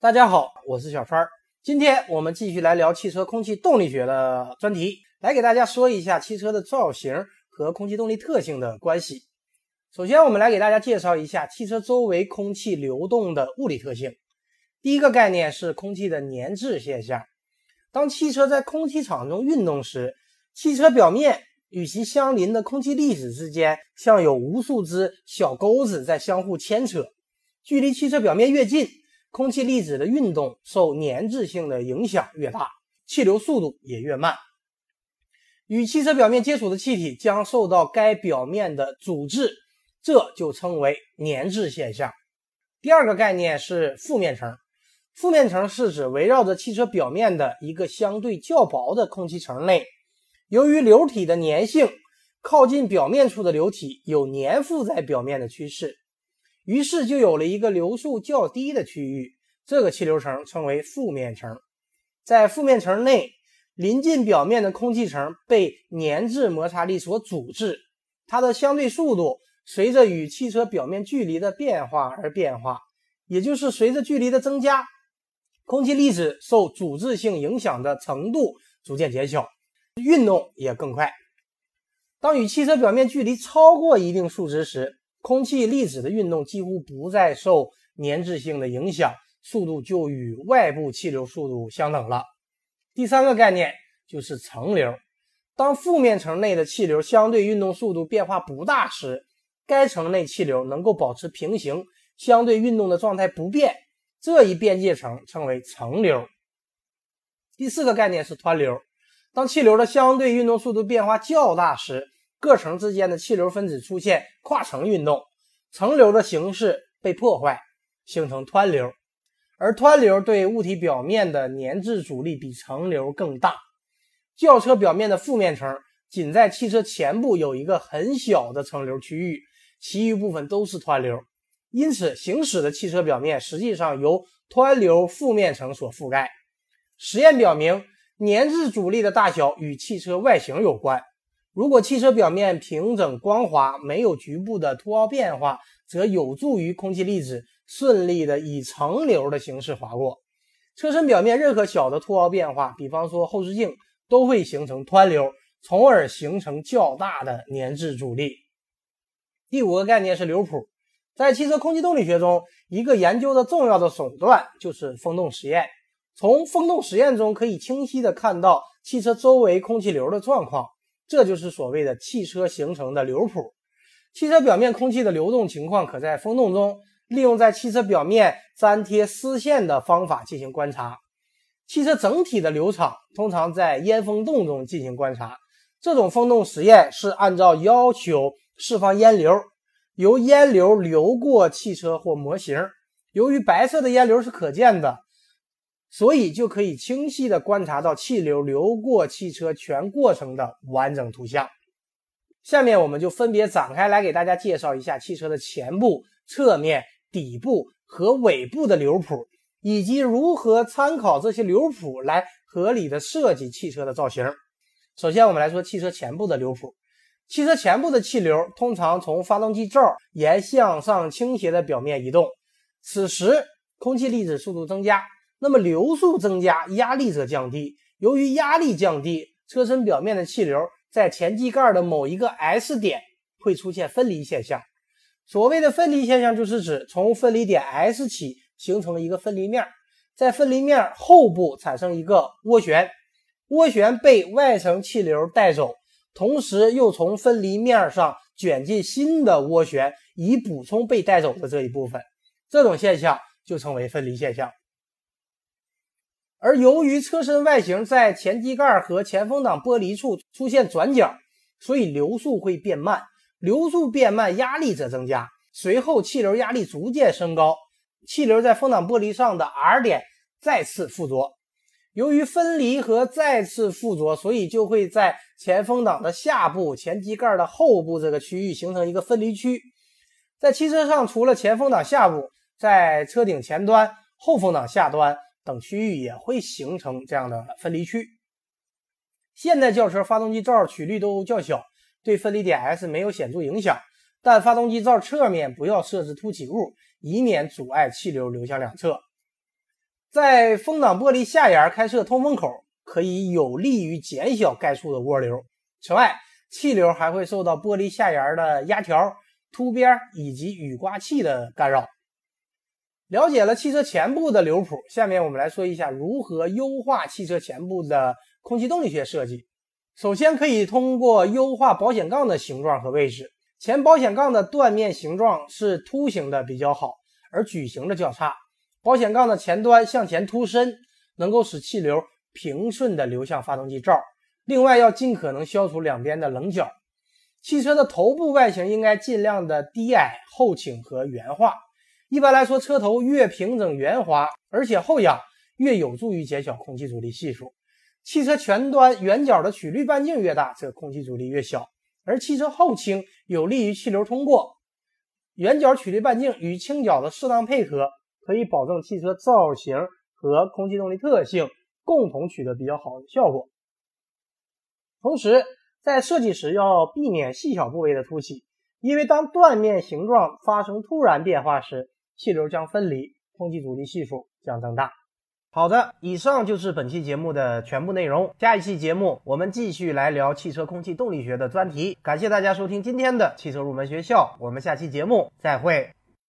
大家好，我是小川儿。今天我们继续来聊汽车空气动力学的专题，来给大家说一下汽车的造型和空气动力特性的关系。首先，我们来给大家介绍一下汽车周围空气流动的物理特性。第一个概念是空气的粘滞现象。当汽车在空气场中运动时，汽车表面与其相邻的空气粒子之间，像有无数只小钩子在相互牵扯。距离汽车表面越近，空气粒子的运动受粘滞性的影响越大，气流速度也越慢。与汽车表面接触的气体将受到该表面的阻滞，这就称为粘滞现象。第二个概念是负面层。负面层是指围绕着汽车表面的一个相对较薄的空气层内，由于流体的粘性，靠近表面处的流体有粘附在表面的趋势，于是就有了一个流速较低的区域。这个气流层称为负面层。在负面层内，临近表面的空气层被粘滞摩擦力所阻滞，它的相对速度随着与汽车表面距离的变化而变化，也就是随着距离的增加。空气粒子受阻滞性影响的程度逐渐减小，运动也更快。当与汽车表面距离超过一定数值时，空气粒子的运动几乎不再受粘滞性的影响，速度就与外部气流速度相等了。第三个概念就是层流。当负面层内的气流相对运动速度变化不大时，该层内气流能够保持平行，相对运动的状态不变。这一边界层称为层流。第四个概念是湍流。当气流的相对运动速度变化较大时，各层之间的气流分子出现跨层运动，层流的形式被破坏，形成湍流。而湍流对物体表面的粘滞阻力比层流更大。轿车表面的负面层仅在汽车前部有一个很小的层流区域，其余部分都是湍流。因此，行驶的汽车表面实际上由湍流负面层所覆盖。实验表明，粘滞阻力的大小与汽车外形有关。如果汽车表面平整光滑，没有局部的凸凹变化，则有助于空气粒子顺利的以层流的形式划过。车身表面任何小的凸凹变化，比方说后视镜，都会形成湍流，从而形成较大的粘滞阻力。第五个概念是流谱。在汽车空气动力学中，一个研究的重要的手段就是风洞实验。从风洞实验中可以清晰地看到汽车周围空气流的状况，这就是所谓的汽车形成的流谱。汽车表面空气的流动情况，可在风洞中利用在汽车表面粘贴丝线的方法进行观察。汽车整体的流场通常在烟风洞中进行观察。这种风洞实验是按照要求释放烟流。由烟流流过汽车或模型，由于白色的烟流是可见的，所以就可以清晰地观察到气流流过汽车全过程的完整图像。下面我们就分别展开来给大家介绍一下汽车的前部、侧面、底部和尾部的流谱，以及如何参考这些流谱来合理的设计汽车的造型。首先，我们来说汽车前部的流谱。汽车前部的气流通常从发动机罩沿向上倾斜的表面移动，此时空气粒子速度增加，那么流速增加，压力则降低。由于压力降低，车身表面的气流在前机盖的某一个 S 点会出现分离现象。所谓的分离现象，就是指从分离点 S 起形成一个分离面，在分离面后部产生一个涡旋，涡旋被外层气流带走。同时又从分离面上卷进新的涡旋，以补充被带走的这一部分。这种现象就称为分离现象。而由于车身外形在前机盖和前风挡玻璃处出现转角，所以流速会变慢。流速变慢，压力则增加。随后气流压力逐渐升高，气流在风挡玻璃上的 R 点再次附着。由于分离和再次附着，所以就会在前风挡的下部、前机盖的后部这个区域形成一个分离区。在汽车上，除了前风挡下部，在车顶前端、后风挡下端等区域也会形成这样的分离区。现代轿车发动机罩曲率都较小，对分离点 S 没有显著影响，但发动机罩侧面不要设置凸起物，以免阻碍气流流向两侧。在风挡玻璃下沿开设通风口，可以有利于减小该处的涡流。此外，气流还会受到玻璃下沿的压条、凸边以及雨刮器的干扰。了解了汽车前部的流谱，下面我们来说一下如何优化汽车前部的空气动力学设计。首先，可以通过优化保险杠的形状和位置。前保险杠的断面形状是凸形的比较好，而矩形的较差。保险杠的前端向前凸伸，能够使气流平顺地流向发动机罩。另外，要尽可能消除两边的棱角。汽车的头部外形应该尽量的低矮、后倾和圆滑。一般来说，车头越平整圆滑，而且后仰，越有助于减小空气阻力系数。汽车前端圆角的曲率半径越大，则空气阻力越小；而汽车后倾有利于气流通过。圆角曲率半径与倾角的适当配合，可以保证汽车造型和空气动力特性共同取得比较好的效果。同时，在设计时要避免细小部位的凸起，因为当断面形状发生突然变化时，气流将分离，空气阻力系数将增大。好的，以上就是本期节目的全部内容。下一期节目我们继续来聊汽车空气动力学的专题。感谢大家收听今天的汽车入门学校，我们下期节目再会。